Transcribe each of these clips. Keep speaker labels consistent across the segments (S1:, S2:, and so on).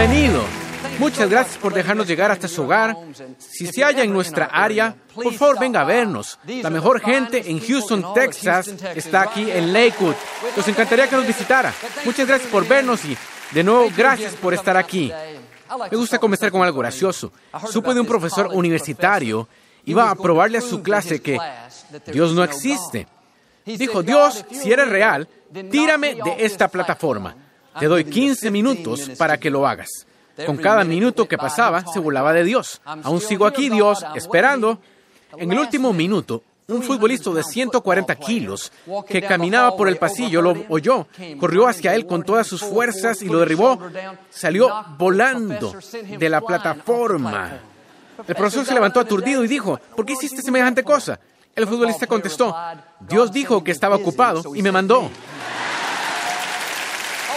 S1: Bienvenido. Muchas gracias por dejarnos llegar hasta su hogar. Si se halla en nuestra área, por favor venga a vernos. La mejor gente en Houston, Texas, está aquí en Lakewood. Nos encantaría que nos visitara. Muchas gracias por vernos y de nuevo gracias por estar aquí. Me gusta comenzar con algo gracioso. Supe de un profesor universitario iba a probarle a su clase que Dios no existe. Dijo, Dios, si eres real, tírame de esta plataforma. Te doy 15 minutos para que lo hagas. Con cada minuto que pasaba, se burlaba de Dios. Aún sigo aquí, Dios, esperando. En el último minuto, un futbolista de 140 kilos que caminaba por el pasillo lo oyó, corrió hacia él con todas sus fuerzas y lo derribó. Salió volando de la plataforma. El profesor se levantó aturdido y dijo, ¿por qué hiciste semejante cosa? El futbolista contestó, Dios dijo que estaba ocupado y me mandó.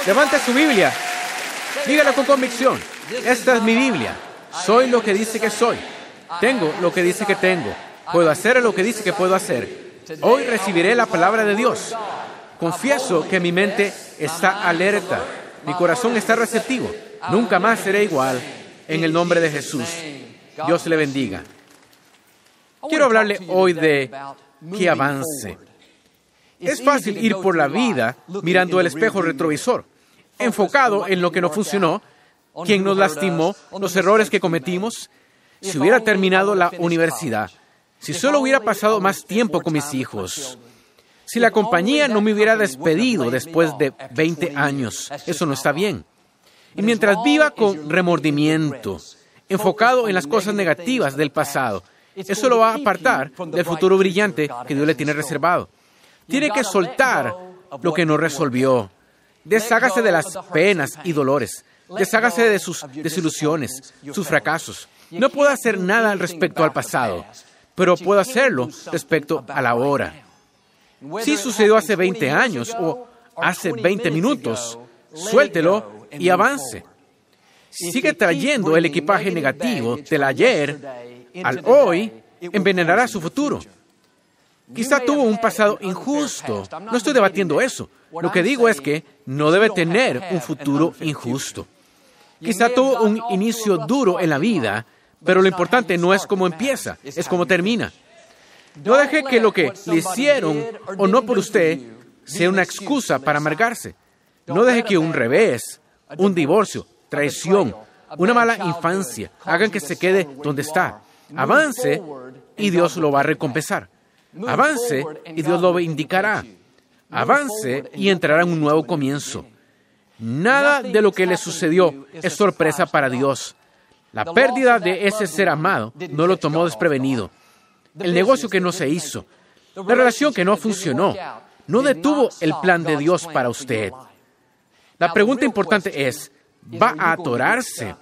S1: Levante su Biblia. Dígalo con convicción. Esta es mi Biblia. Soy lo que dice que soy. Tengo lo que dice que tengo. Puedo hacer lo que dice que puedo hacer. Hoy recibiré la palabra de Dios. Confieso que mi mente está alerta. Mi corazón está receptivo. Nunca más seré igual. En el nombre de Jesús. Dios le bendiga. Quiero hablarle hoy de que avance. Es fácil ir por la vida mirando el espejo retrovisor, enfocado en lo que no funcionó, quién nos lastimó, los errores que cometimos. Si hubiera terminado la universidad, si solo hubiera pasado más tiempo con mis hijos, si la compañía no me hubiera despedido después de 20 años, eso no está bien. Y mientras viva con remordimiento, enfocado en las cosas negativas del pasado, eso lo va a apartar del futuro brillante que Dios le tiene reservado. Tiene que soltar lo que no resolvió. Deshágase de las penas y dolores. Deshágase de sus desilusiones, sus fracasos. No puedo hacer nada respecto al pasado, pero puedo hacerlo respecto a la hora. Si sucedió hace 20 años o hace 20 minutos, suéltelo y avance. Sigue trayendo el equipaje negativo del ayer al hoy, envenenará su futuro. Quizá tuvo un pasado injusto. No estoy debatiendo eso. Lo que digo es que no debe tener un futuro injusto. Quizá tuvo un inicio duro en la vida, pero lo importante no es cómo empieza, es cómo termina. No deje que lo que le hicieron o no por usted sea una excusa para amargarse. No deje que un revés, un divorcio, traición, una mala infancia hagan que se quede donde está. Avance y Dios lo va a recompensar. Avance y Dios lo indicará. Avance y entrará en un nuevo comienzo. Nada de lo que le sucedió es sorpresa para Dios. La pérdida de ese ser amado no lo tomó desprevenido. El negocio que no se hizo, la relación que no funcionó, no detuvo el plan de Dios para usted. La pregunta importante es, ¿va a atorarse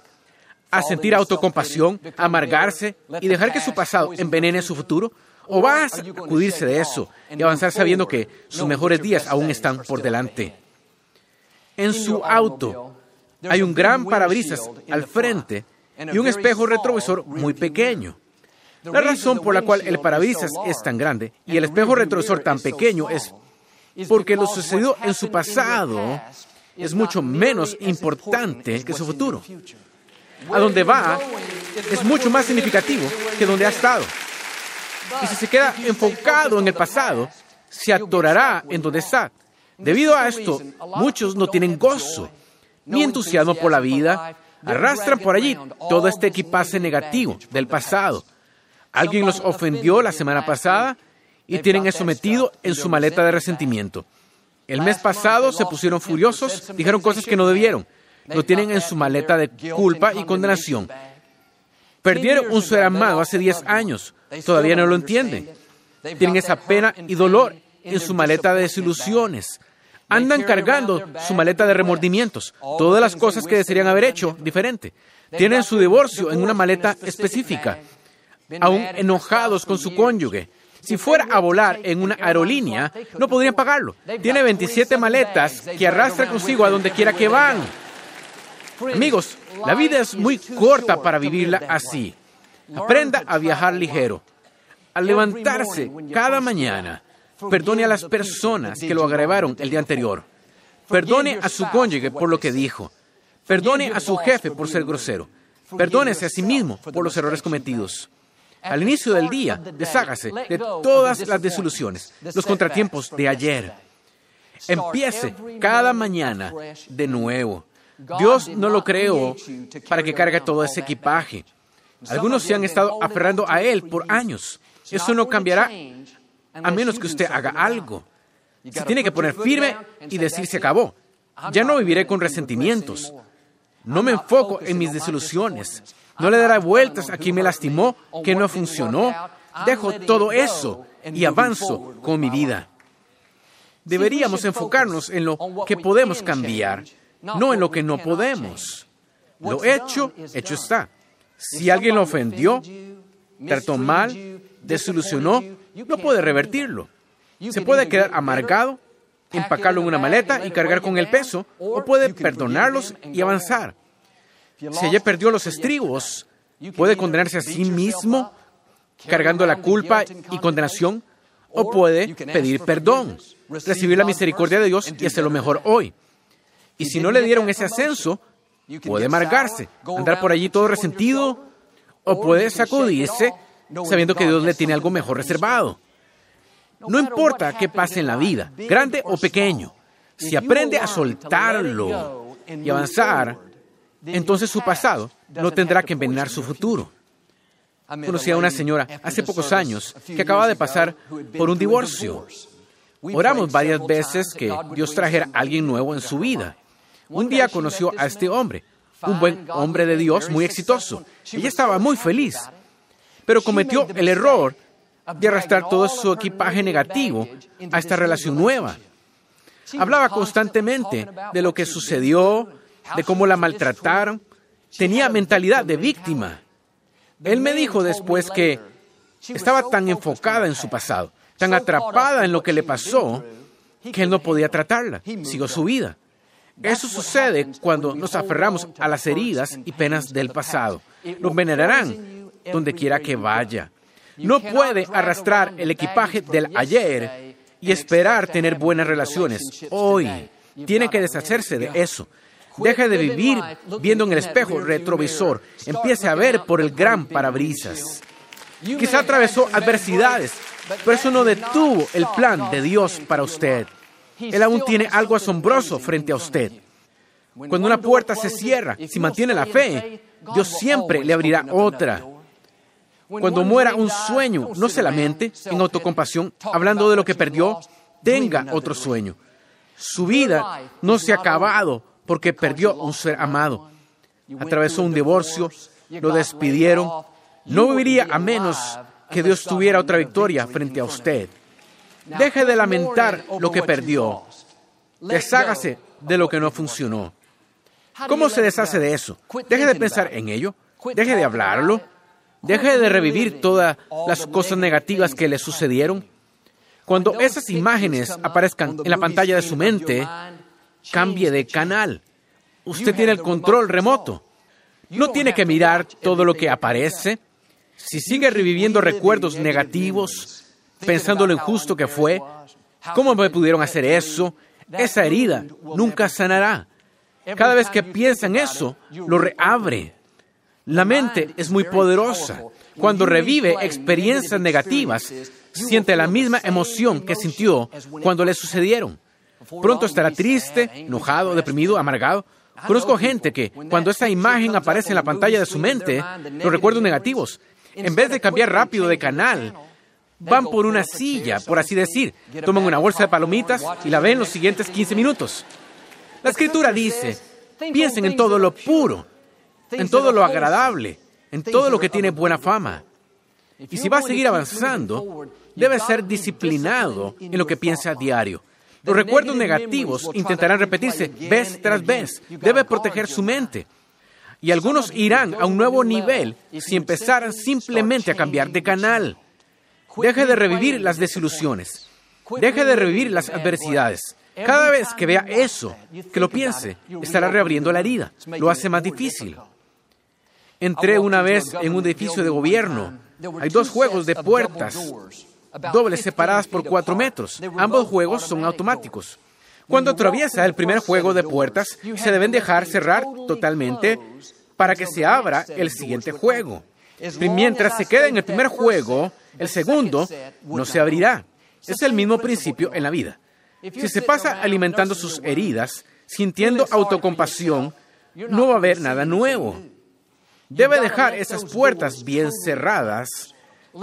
S1: a sentir autocompasión, amargarse y dejar que su pasado envenene su futuro? ¿O va a sacudirse de eso y avanzar sabiendo que sus mejores días aún están por delante? En su auto hay un gran parabrisas al frente y un espejo retrovisor muy pequeño. La razón por la cual el parabrisas es tan grande y el espejo retrovisor tan pequeño es porque lo sucedió en su pasado es mucho menos importante que su futuro a donde va es mucho más significativo que donde ha estado. Y si se queda enfocado en el pasado, se atorará en donde está. Debido a esto, muchos no tienen gozo ni entusiasmo por la vida, arrastran por allí todo este equipaje negativo del pasado. Alguien los ofendió la semana pasada y tienen eso metido en su maleta de resentimiento. El mes pasado se pusieron furiosos, dijeron cosas que no debieron lo tienen en su maleta de culpa y condenación. Perdieron un ser amado hace 10 años. Todavía no lo entienden. Tienen esa pena y dolor en su maleta de desilusiones. Andan cargando su maleta de remordimientos, todas las cosas que desearían haber hecho diferente. Tienen su divorcio en una maleta específica, aún enojados con su cónyuge. Si fuera a volar en una aerolínea, no podrían pagarlo. Tiene 27 maletas que arrastra consigo a donde quiera que van. Amigos, la vida es muy corta para vivirla así. Aprenda a viajar ligero. Al levantarse cada mañana, perdone a las personas que lo agravaron el día anterior. Perdone a su cónyuge por lo que dijo. Perdone a su jefe por ser grosero. Perdónese a sí mismo por los errores cometidos. Al inicio del día, deshágase de todas las desilusiones, los contratiempos de ayer. Empiece cada mañana de nuevo. Dios no lo creó para que cargue todo ese equipaje. Algunos se han estado aferrando a Él por años. Eso no cambiará a menos que usted haga algo. Se tiene que poner firme y decir se acabó. Ya no viviré con resentimientos. No me enfoco en mis desilusiones. No le daré vueltas a quien me lastimó, que no funcionó. Dejo todo eso y avanzo con mi vida. Deberíamos enfocarnos en lo que podemos cambiar, no en lo que no podemos. Lo hecho, hecho está. Si alguien lo ofendió, trató mal, desilusionó, no puede revertirlo. Se puede quedar amargado, empacarlo en una maleta y cargar con el peso, o puede perdonarlos y avanzar. Si ella perdió los estribos, puede condenarse a sí mismo cargando la culpa y condenación, o puede pedir perdón, recibir la misericordia de Dios y hacer lo mejor hoy. Y si no le dieron ese ascenso, puede amargarse, andar por allí todo resentido, o puede sacudirse sabiendo que Dios le tiene algo mejor reservado. No importa qué pase en la vida, grande o pequeño, si aprende a soltarlo y avanzar, entonces su pasado no tendrá que envenenar su futuro. Conocí a una señora hace pocos años que acaba de pasar por un divorcio. Oramos varias veces que Dios trajera a alguien nuevo en su vida. Un día conoció a este hombre, un buen hombre de Dios muy exitoso. Ella estaba muy feliz, pero cometió el error de arrastrar todo su equipaje negativo a esta relación nueva. Hablaba constantemente de lo que sucedió, de cómo la maltrataron. Tenía mentalidad de víctima. Él me dijo después que estaba tan enfocada en su pasado, tan atrapada en lo que le pasó, que él no podía tratarla. Siguió su vida. Eso sucede cuando nos aferramos a las heridas y penas del pasado. Nos venerarán donde quiera que vaya. No puede arrastrar el equipaje del ayer y esperar tener buenas relaciones hoy. Tiene que deshacerse de eso. Deje de vivir viendo en el espejo retrovisor. Empiece a ver por el gran parabrisas. Quizá atravesó adversidades, pero eso no detuvo el plan de Dios para usted. Él aún tiene algo asombroso frente a usted. Cuando una puerta se cierra, si mantiene la fe, Dios siempre le abrirá otra. Cuando muera un sueño, no se lamente en autocompasión, hablando de lo que perdió, tenga otro sueño. Su vida no se ha acabado porque perdió un ser amado. Atravesó un divorcio, lo despidieron. No viviría a menos que Dios tuviera otra victoria frente a usted. Deje de lamentar lo que perdió. Deshágase de lo que no funcionó. ¿Cómo se deshace de eso? Deje de pensar en ello. Deje de hablarlo. Deje de revivir todas las cosas negativas que le sucedieron. Cuando esas imágenes aparezcan en la pantalla de su mente, cambie de canal. Usted tiene el control remoto. No tiene que mirar todo lo que aparece. Si sigue reviviendo recuerdos negativos, pensando lo injusto que fue, ¿cómo me pudieron hacer eso? Esa herida nunca sanará. Cada vez que piensa en eso, lo reabre. La mente es muy poderosa. Cuando revive experiencias negativas, siente la misma emoción que sintió cuando le sucedieron. Pronto estará triste, enojado, deprimido, amargado. Conozco gente que, cuando esta imagen aparece en la pantalla de su mente, los recuerdos negativos, en vez de cambiar rápido de canal, van por una silla, por así decir, toman una bolsa de palomitas y la ven los siguientes 15 minutos. La escritura dice, piensen en todo lo puro, en todo lo agradable, en todo lo que tiene buena fama. Y si va a seguir avanzando, debe ser disciplinado en lo que piensa a diario. Los recuerdos negativos intentarán repetirse vez tras vez. Debe proteger su mente. Y algunos irán a un nuevo nivel si empezaran simplemente a cambiar de canal. Deje de revivir las desilusiones. Deje de revivir las adversidades. Cada vez que vea eso, que lo piense, estará reabriendo la herida. Lo hace más difícil. Entré una vez en un edificio de gobierno. Hay dos juegos de puertas dobles separadas por cuatro metros. Ambos juegos son automáticos. Cuando atraviesa el primer juego de puertas, se deben dejar cerrar totalmente para que se abra el siguiente juego. Mientras se queda en el primer juego, el segundo no se abrirá. Es el mismo principio en la vida. Si se pasa alimentando sus heridas, sintiendo autocompasión, no va a haber nada nuevo. Debe dejar esas puertas bien cerradas.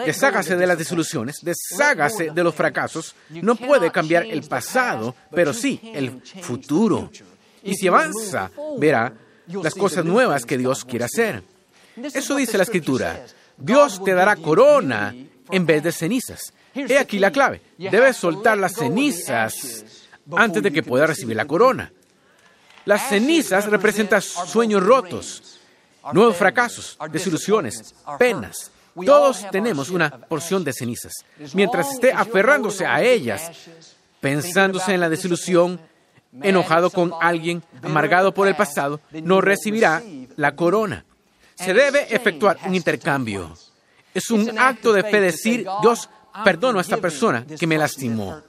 S1: Deshágase de las disoluciones, deshágase de los fracasos. No puede cambiar el pasado, pero sí el futuro. Y si avanza, verá las cosas nuevas que Dios quiere hacer. Eso dice la escritura. Dios te dará corona en vez de cenizas. He aquí la clave. Debes soltar las cenizas antes de que pueda recibir la corona. Las cenizas representan sueños rotos, nuevos fracasos, desilusiones, penas. Todos tenemos una porción de cenizas. Mientras esté aferrándose a ellas, pensándose en la desilusión, enojado con alguien, amargado por el pasado, no recibirá la corona. Se debe efectuar un intercambio. Es un acto de fe decir, Dios, perdono a esta persona que me lastimó.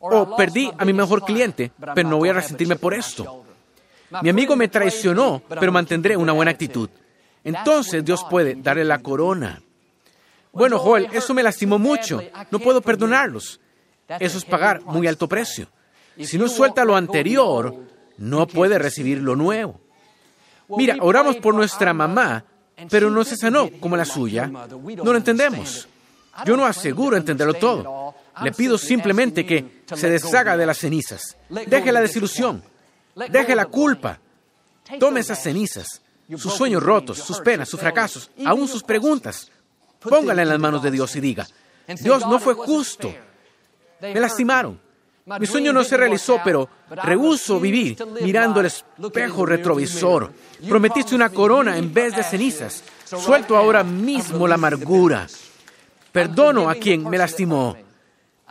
S1: O perdí a mi mejor cliente, pero no voy a resentirme por esto. Mi amigo me traicionó, pero mantendré una buena actitud. Entonces Dios puede darle la corona. Bueno, Joel, eso me lastimó mucho. No puedo perdonarlos. Eso es pagar muy alto precio. Si no suelta lo anterior, no puede recibir lo nuevo. Mira, oramos por nuestra mamá, pero no se sanó como la suya. No lo entendemos. Yo no aseguro entenderlo todo. Le pido simplemente que se deshaga de las cenizas. Deje la desilusión. Deje la culpa. Tome esas cenizas, sus sueños rotos, sus penas, sus fracasos, aún sus preguntas. Póngala en las manos de Dios y diga, Dios no fue justo. Me lastimaron. Mi sueño no se realizó, pero rehuso vivir mirando el espejo retrovisor. Prometiste una corona en vez de cenizas. Suelto ahora mismo la amargura. Perdono a quien me lastimó.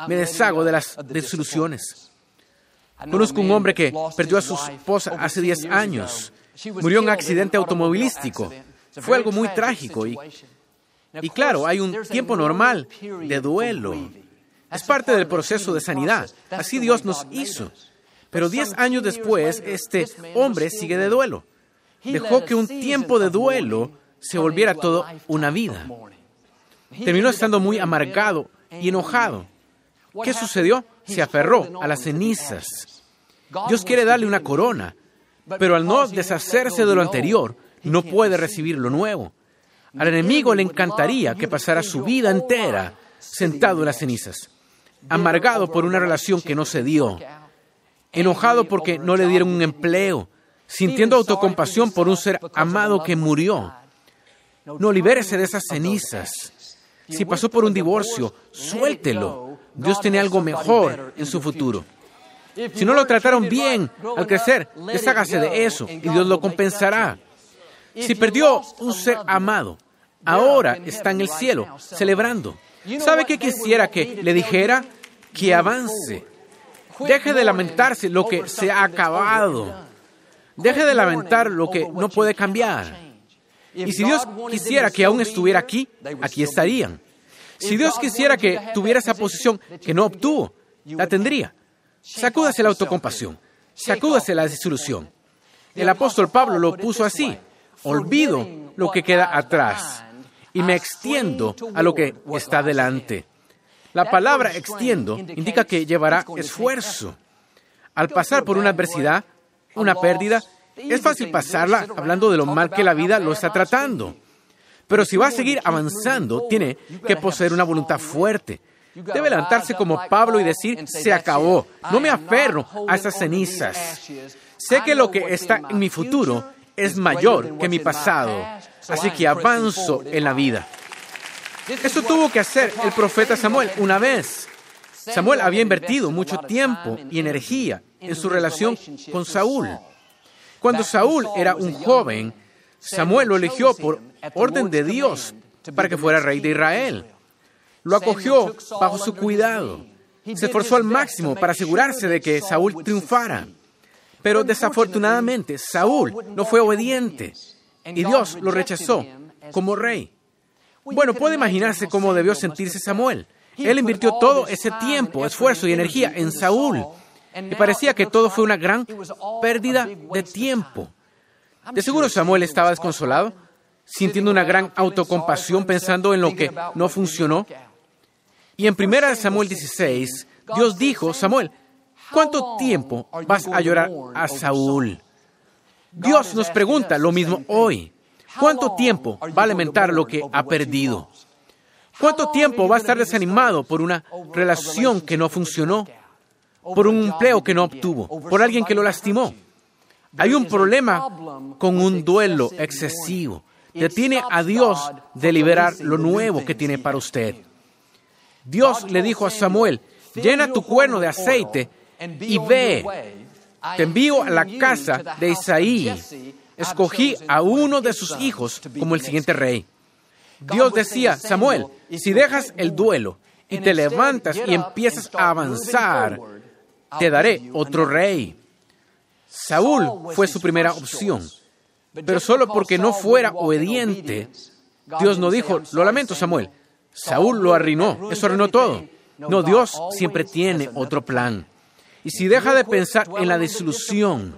S1: Me deshago de las desilusiones. Conozco un hombre que perdió a su esposa hace 10 años. Murió en un accidente automovilístico. Fue algo muy trágico y, y claro, hay un tiempo normal de duelo. Es parte del proceso de sanidad. Así Dios nos hizo. Pero diez años después, este hombre sigue de duelo. Dejó que un tiempo de duelo se volviera todo una vida. Terminó estando muy amargado y enojado. ¿Qué sucedió? Se aferró a las cenizas. Dios quiere darle una corona, pero al no deshacerse de lo anterior, no puede recibir lo nuevo. Al enemigo le encantaría que pasara su vida entera sentado en las cenizas amargado por una relación que no se dio, enojado porque no le dieron un empleo, sintiendo autocompasión por un ser amado que murió. No libérese de esas cenizas. Si pasó por un divorcio, suéltelo. Dios tiene algo mejor en su futuro. Si no lo trataron bien al crecer, deshágase de eso y Dios lo compensará. Si perdió un ser amado, ahora está en el cielo celebrando. ¿Sabe qué quisiera que le dijera? Que avance. Deje de lamentarse lo que se ha acabado. Deje de lamentar lo que no puede cambiar. Y si Dios quisiera que aún estuviera aquí, aquí estarían. Si Dios quisiera que tuviera esa posición que no obtuvo, la tendría. Sacúdase la autocompasión. Sacúdase la disolución. El apóstol Pablo lo puso así. Olvido lo que queda atrás y me extiendo a lo que está delante. La palabra extiendo indica que llevará esfuerzo. Al pasar por una adversidad, una pérdida, es fácil pasarla hablando de lo mal que la vida lo está tratando. Pero si va a seguir avanzando, tiene que poseer una voluntad fuerte. Debe levantarse como Pablo y decir, se acabó, no me aferro a esas cenizas. Sé que lo que está en mi futuro es mayor que mi pasado. Así que avanzo en la vida. Eso tuvo que hacer el profeta Samuel una vez. Samuel había invertido mucho tiempo y energía en su relación con Saúl. Cuando Saúl era un joven, Samuel lo eligió por orden de Dios para que fuera rey de Israel. Lo acogió bajo su cuidado. Se esforzó al máximo para asegurarse de que Saúl triunfara. Pero desafortunadamente Saúl no fue obediente y Dios lo rechazó como rey. Bueno, puede imaginarse cómo debió sentirse Samuel. Él invirtió todo ese tiempo, esfuerzo y energía en Saúl. y parecía que todo fue una gran pérdida de tiempo. De seguro Samuel estaba desconsolado, sintiendo una gran autocompasión pensando en lo que no funcionó. Y en 1 Samuel 16, Dios dijo, Samuel, ¿cuánto tiempo vas a llorar a Saúl? Dios nos pregunta lo mismo hoy. ¿Cuánto tiempo va a lamentar lo que ha perdido? ¿Cuánto tiempo va a estar desanimado por una relación que no funcionó? ¿Por un empleo que no obtuvo? ¿Por alguien que lo lastimó? Hay un problema con un duelo excesivo. Detiene a Dios de liberar lo nuevo que tiene para usted. Dios le dijo a Samuel, llena tu cuerno de aceite y ve. Te envío a la casa de Isaí. Escogí a uno de sus hijos como el siguiente rey. Dios decía, Samuel, si dejas el duelo y te levantas y empiezas a avanzar, te daré otro rey. Saúl fue su primera opción, pero solo porque no fuera obediente, Dios no dijo, lo lamento Samuel, Saúl lo arruinó, eso arruinó todo. No, Dios siempre tiene otro plan. Y si deja de pensar en la desilusión,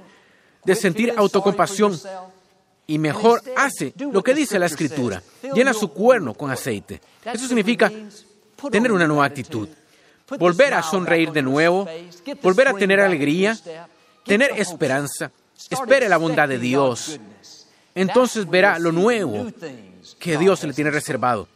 S1: de sentir autocompasión, y mejor hace lo que dice la escritura, llena su cuerno con aceite. Eso significa tener una nueva actitud, volver a sonreír de nuevo, volver a tener alegría, tener esperanza. Espere la bondad de Dios. Entonces verá lo nuevo que Dios le tiene reservado.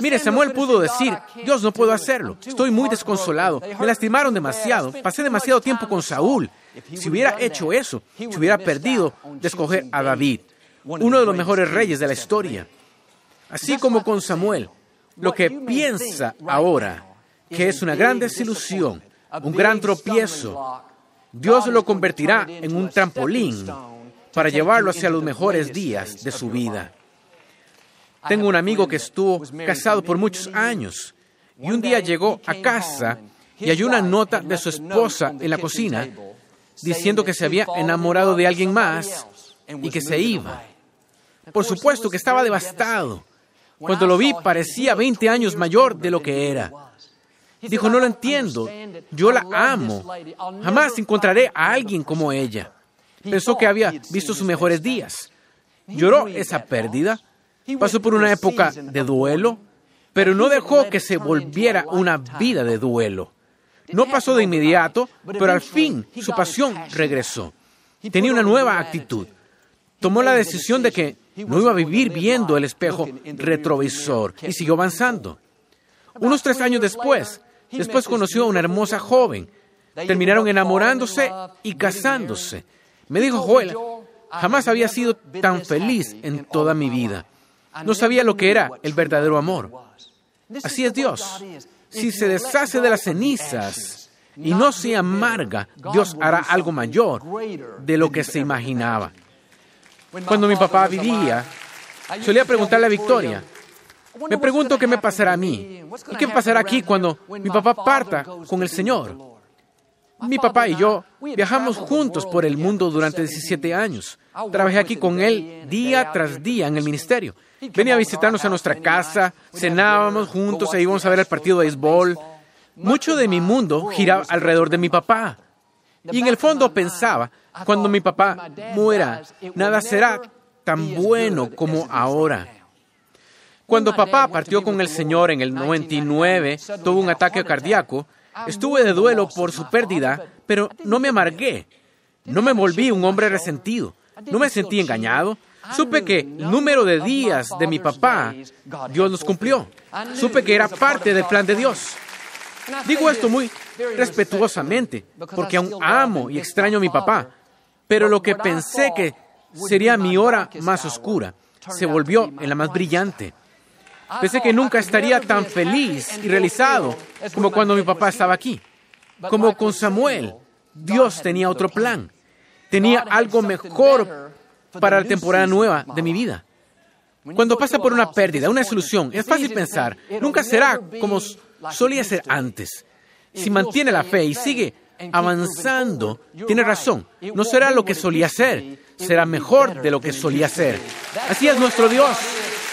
S1: Mire, Samuel pudo decir, Dios no puedo hacerlo, estoy muy desconsolado, me lastimaron demasiado, pasé demasiado tiempo con Saúl. Si hubiera hecho eso, se hubiera perdido de escoger a David, uno de los mejores reyes de la historia. Así como con Samuel, lo que piensa ahora que es una gran desilusión, un gran tropiezo, Dios lo convertirá en un trampolín para llevarlo hacia los mejores días de su vida. Tengo un amigo que estuvo casado por muchos años y un día llegó a casa y hay una nota de su esposa en la cocina diciendo que se había enamorado de alguien más y que se iba. Por supuesto que estaba devastado. Cuando lo vi parecía 20 años mayor de lo que era. Dijo, no lo entiendo, yo la amo, jamás encontraré a alguien como ella. Pensó que había visto sus mejores días. Lloró esa pérdida Pasó por una época de duelo, pero no dejó que se volviera una vida de duelo. No pasó de inmediato, pero al fin su pasión regresó. Tenía una nueva actitud. Tomó la decisión de que no iba a vivir viendo el espejo retrovisor y siguió avanzando. Unos tres años después, después conoció a una hermosa joven. Terminaron enamorándose y casándose. Me dijo Joel, jamás había sido tan feliz en toda mi vida. No sabía lo que era el verdadero amor. Así es Dios. Si se deshace de las cenizas y no se amarga, Dios hará algo mayor de lo que se imaginaba. Cuando mi papá vivía, solía preguntarle a Victoria, me pregunto qué me pasará a mí y qué pasará aquí cuando mi papá parta con el Señor. Mi papá y yo viajamos juntos por el mundo durante 17 años. Trabajé aquí con él día tras día en el ministerio. Venía a visitarnos a nuestra casa, cenábamos juntos e íbamos a ver el partido de béisbol. Mucho de mi mundo giraba alrededor de mi papá. Y en el fondo pensaba, cuando mi papá muera, nada será tan bueno como ahora. Cuando papá partió con el Señor en el 99, tuvo un ataque cardíaco, estuve de duelo por su pérdida, pero no me amargué. No me volví un hombre resentido. No me sentí engañado. Supe que el número de días de mi papá, Dios los cumplió. Supe que era parte del plan de Dios. Digo esto muy respetuosamente, porque aún amo y extraño a mi papá. Pero lo que pensé que sería mi hora más oscura, se volvió en la más brillante. Pensé que nunca estaría tan feliz y realizado como cuando mi papá estaba aquí. Como con Samuel, Dios tenía otro plan. Tenía algo mejor para la temporada nueva de mi vida. Cuando pasa por una pérdida, una solución, es fácil pensar, nunca será como solía ser antes. Si mantiene la fe y sigue avanzando, tiene razón, no será lo que solía ser, será mejor de lo que solía ser. Así es nuestro Dios,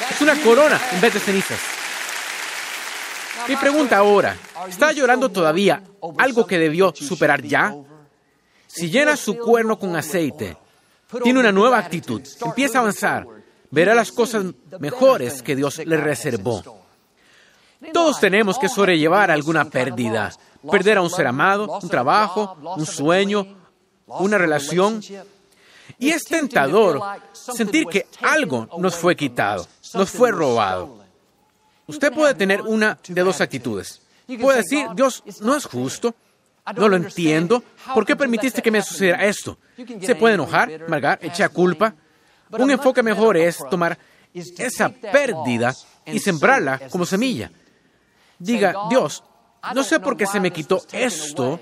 S1: es una corona en vez de cenizas. Mi pregunta ahora, ¿está llorando todavía algo que debió superar ya? Si llena su cuerno con aceite, tiene una nueva actitud, empieza a avanzar, verá las cosas mejores que Dios le reservó. Todos tenemos que sobrellevar alguna pérdida, perder a un ser amado, un trabajo, un sueño, una relación. Y es tentador sentir que algo nos fue quitado, nos fue robado. Usted puede tener una de dos actitudes. Puede decir, Dios no es justo, no lo entiendo, ¿por qué permitiste que me sucediera esto? Se puede enojar, amargar, echar culpa. Un enfoque mejor es tomar esa pérdida y sembrarla como semilla. Diga, Dios, no sé por qué se me quitó esto,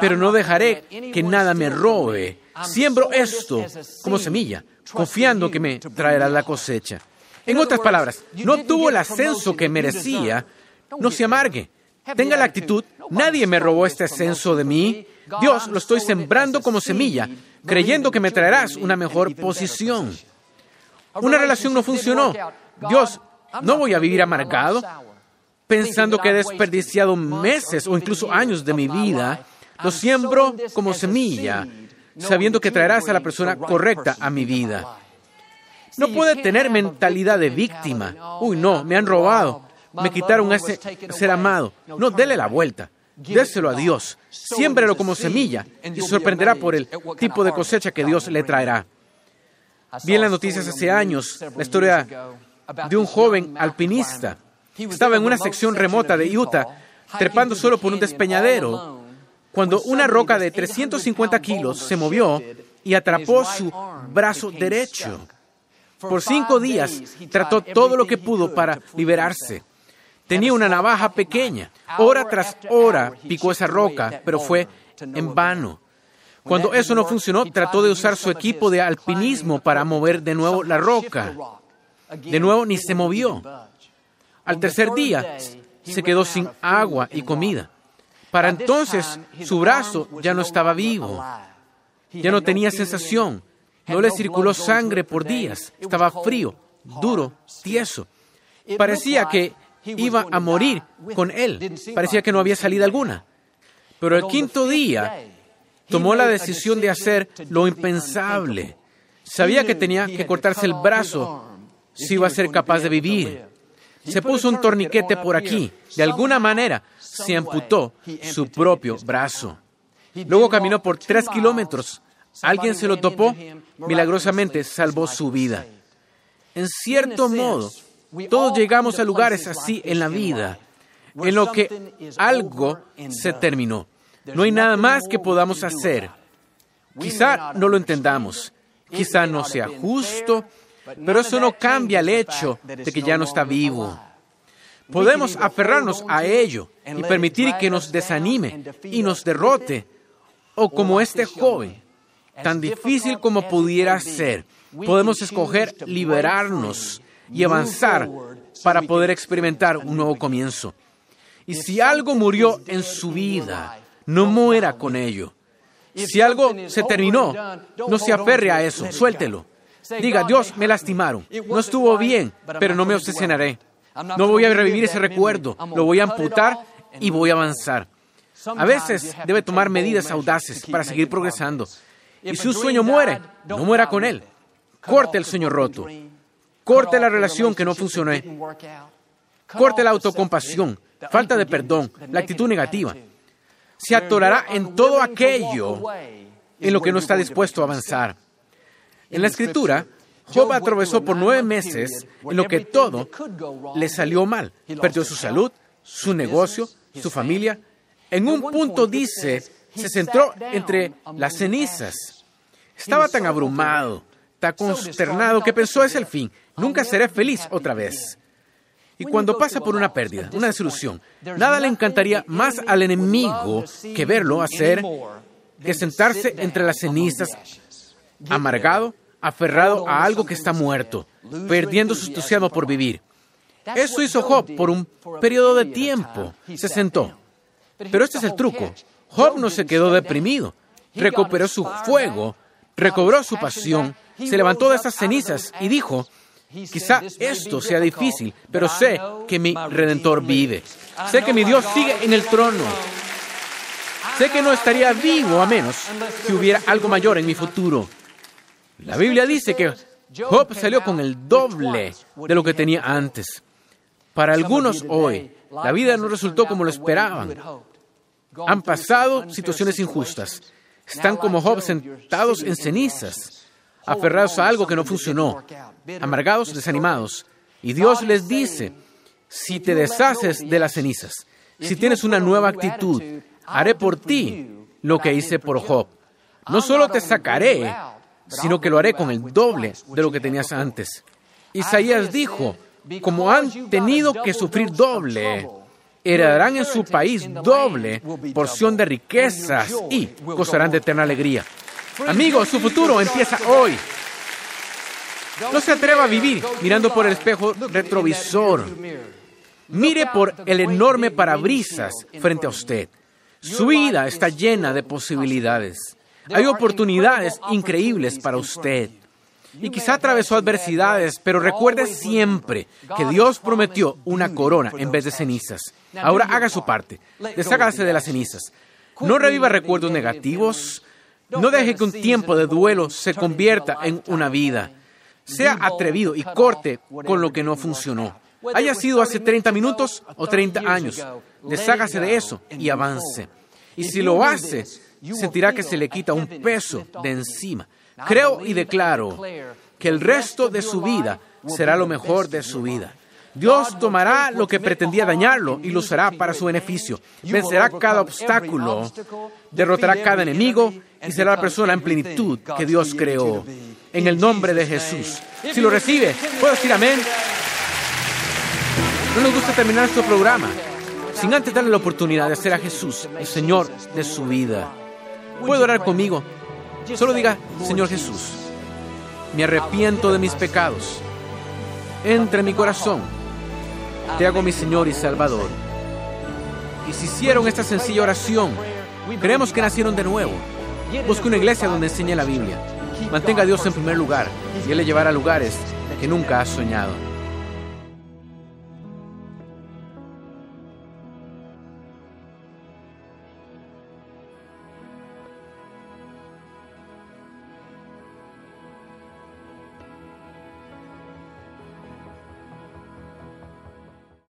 S1: pero no dejaré que nada me robe. Siembro esto como semilla, confiando que me traerá la cosecha. En otras palabras, no tuvo el ascenso que merecía, no se amargue. Tenga la actitud, nadie me robó este ascenso de mí. Dios lo estoy sembrando como semilla, creyendo que me traerás una mejor posición. Una relación no funcionó. Dios, no voy a vivir amargado, pensando que he desperdiciado meses o incluso años de mi vida. Lo siembro como semilla, sabiendo que traerás a la persona correcta a mi vida. No puede tener mentalidad de víctima. Uy, no, me han robado. Me quitaron a ese ser amado. No, dele la vuelta. Déselo a Dios. Siémbrelo como semilla y sorprenderá por el tipo de cosecha que Dios le traerá. Vi en las noticias hace años la historia de un joven alpinista. Estaba en una sección remota de Utah, trepando solo por un despeñadero, cuando una roca de 350 kilos se movió y atrapó su brazo derecho. Por cinco días trató todo lo que pudo para liberarse. Tenía una navaja pequeña. Hora tras hora picó esa roca, pero fue en vano. Cuando eso no funcionó, trató de usar su equipo de alpinismo para mover de nuevo la roca. De nuevo ni se movió. Al tercer día se quedó sin agua y comida. Para entonces su brazo ya no estaba vivo. Ya no tenía sensación. No le circuló sangre por días. Estaba frío, duro, tieso. Parecía que iba a morir con él. Parecía que no había salida alguna. Pero el quinto día tomó la decisión de hacer lo impensable. Sabía que tenía que cortarse el brazo si iba a ser capaz de vivir. Se puso un torniquete por aquí. De alguna manera se amputó su propio brazo. Luego caminó por tres kilómetros Alguien se lo topó, milagrosamente salvó su vida. En cierto modo, todos llegamos a lugares así en la vida, en lo que algo se terminó. No hay nada más que podamos hacer. Quizá no lo entendamos, quizá no sea justo, pero eso no cambia el hecho de que ya no está vivo. Podemos aferrarnos a ello y permitir que nos desanime y nos derrote, o como este joven, tan difícil como pudiera ser, podemos escoger liberarnos y avanzar para poder experimentar un nuevo comienzo. Y si algo murió en su vida, no muera con ello. Si algo se terminó, no se aferre a eso, suéltelo. Diga, Dios, me lastimaron, no estuvo bien, pero no me obsesionaré. No voy a revivir ese recuerdo, lo voy a amputar y voy a avanzar. A veces debe tomar medidas audaces para seguir progresando. Y si un sueño muere, no muera con él. Corte el sueño roto. Corte la relación que no funcionó. Corte la autocompasión, falta de perdón, la actitud negativa. Se atorará en todo aquello en lo que no está dispuesto a avanzar. En la escritura, Job atravesó por nueve meses en lo que todo le salió mal. Perdió su salud, su negocio, su familia. En un punto dice se centró entre las cenizas. Estaba tan abrumado, tan consternado, que pensó es el fin. Nunca seré feliz otra vez. Y cuando pasa por una pérdida, una desilusión, nada le encantaría más al enemigo que verlo hacer que sentarse entre las cenizas, amargado, aferrado a algo que está muerto, perdiendo su entusiasmo por vivir. Eso hizo Job por un periodo de tiempo. Se sentó. Pero este es el truco. Job no se quedó deprimido, recuperó su fuego, recobró su pasión, se levantó de esas cenizas y dijo, Quizá esto sea difícil, pero sé que mi Redentor vive. Sé que mi Dios sigue en el trono. Sé que no estaría vivo a menos que hubiera algo mayor en mi futuro. La Biblia dice que Job salió con el doble de lo que tenía antes. Para algunos hoy, la vida no resultó como lo esperaban. Han pasado situaciones injustas. Están como Job sentados en cenizas, aferrados a algo que no funcionó, amargados, desanimados. Y Dios les dice, si te deshaces de las cenizas, si tienes una nueva actitud, haré por ti lo que hice por Job. No solo te sacaré, sino que lo haré con el doble de lo que tenías antes. Isaías dijo, como han tenido que sufrir doble, heredarán en su país doble porción de riquezas y gozarán de eterna alegría. Amigos, su futuro empieza hoy. No se atreva a vivir mirando por el espejo retrovisor. Mire por el enorme parabrisas frente a usted. Su vida está llena de posibilidades. Hay oportunidades increíbles para usted. Y quizá atravesó adversidades, pero recuerde siempre que Dios prometió una corona en vez de cenizas. Ahora haga su parte. Deshágase de las cenizas. No reviva recuerdos negativos. No deje que un tiempo de duelo se convierta en una vida. Sea atrevido y corte con lo que no funcionó. Haya sido hace 30 minutos o 30 años. Deshágase de eso y avance. Y si lo hace, sentirá que se le quita un peso de encima. Creo y declaro que el resto de su vida será lo mejor de su vida. Dios tomará lo que pretendía dañarlo y lo usará para su beneficio. Vencerá cada obstáculo, derrotará cada enemigo y será la persona en plenitud que Dios creó. En el nombre de Jesús. Si lo recibe, ¿puedo decir amén? No nos gusta terminar nuestro programa sin antes darle la oportunidad de hacer a Jesús el Señor de su vida. ¿Puede orar conmigo? Solo diga, Señor Jesús, me arrepiento de mis pecados. Entra en mi corazón. Te hago mi Señor y Salvador. Y si hicieron esta sencilla oración, creemos que nacieron de nuevo. Busque una iglesia donde enseñe la Biblia. Mantenga a Dios en primer lugar y Él le llevará a lugares que nunca has soñado.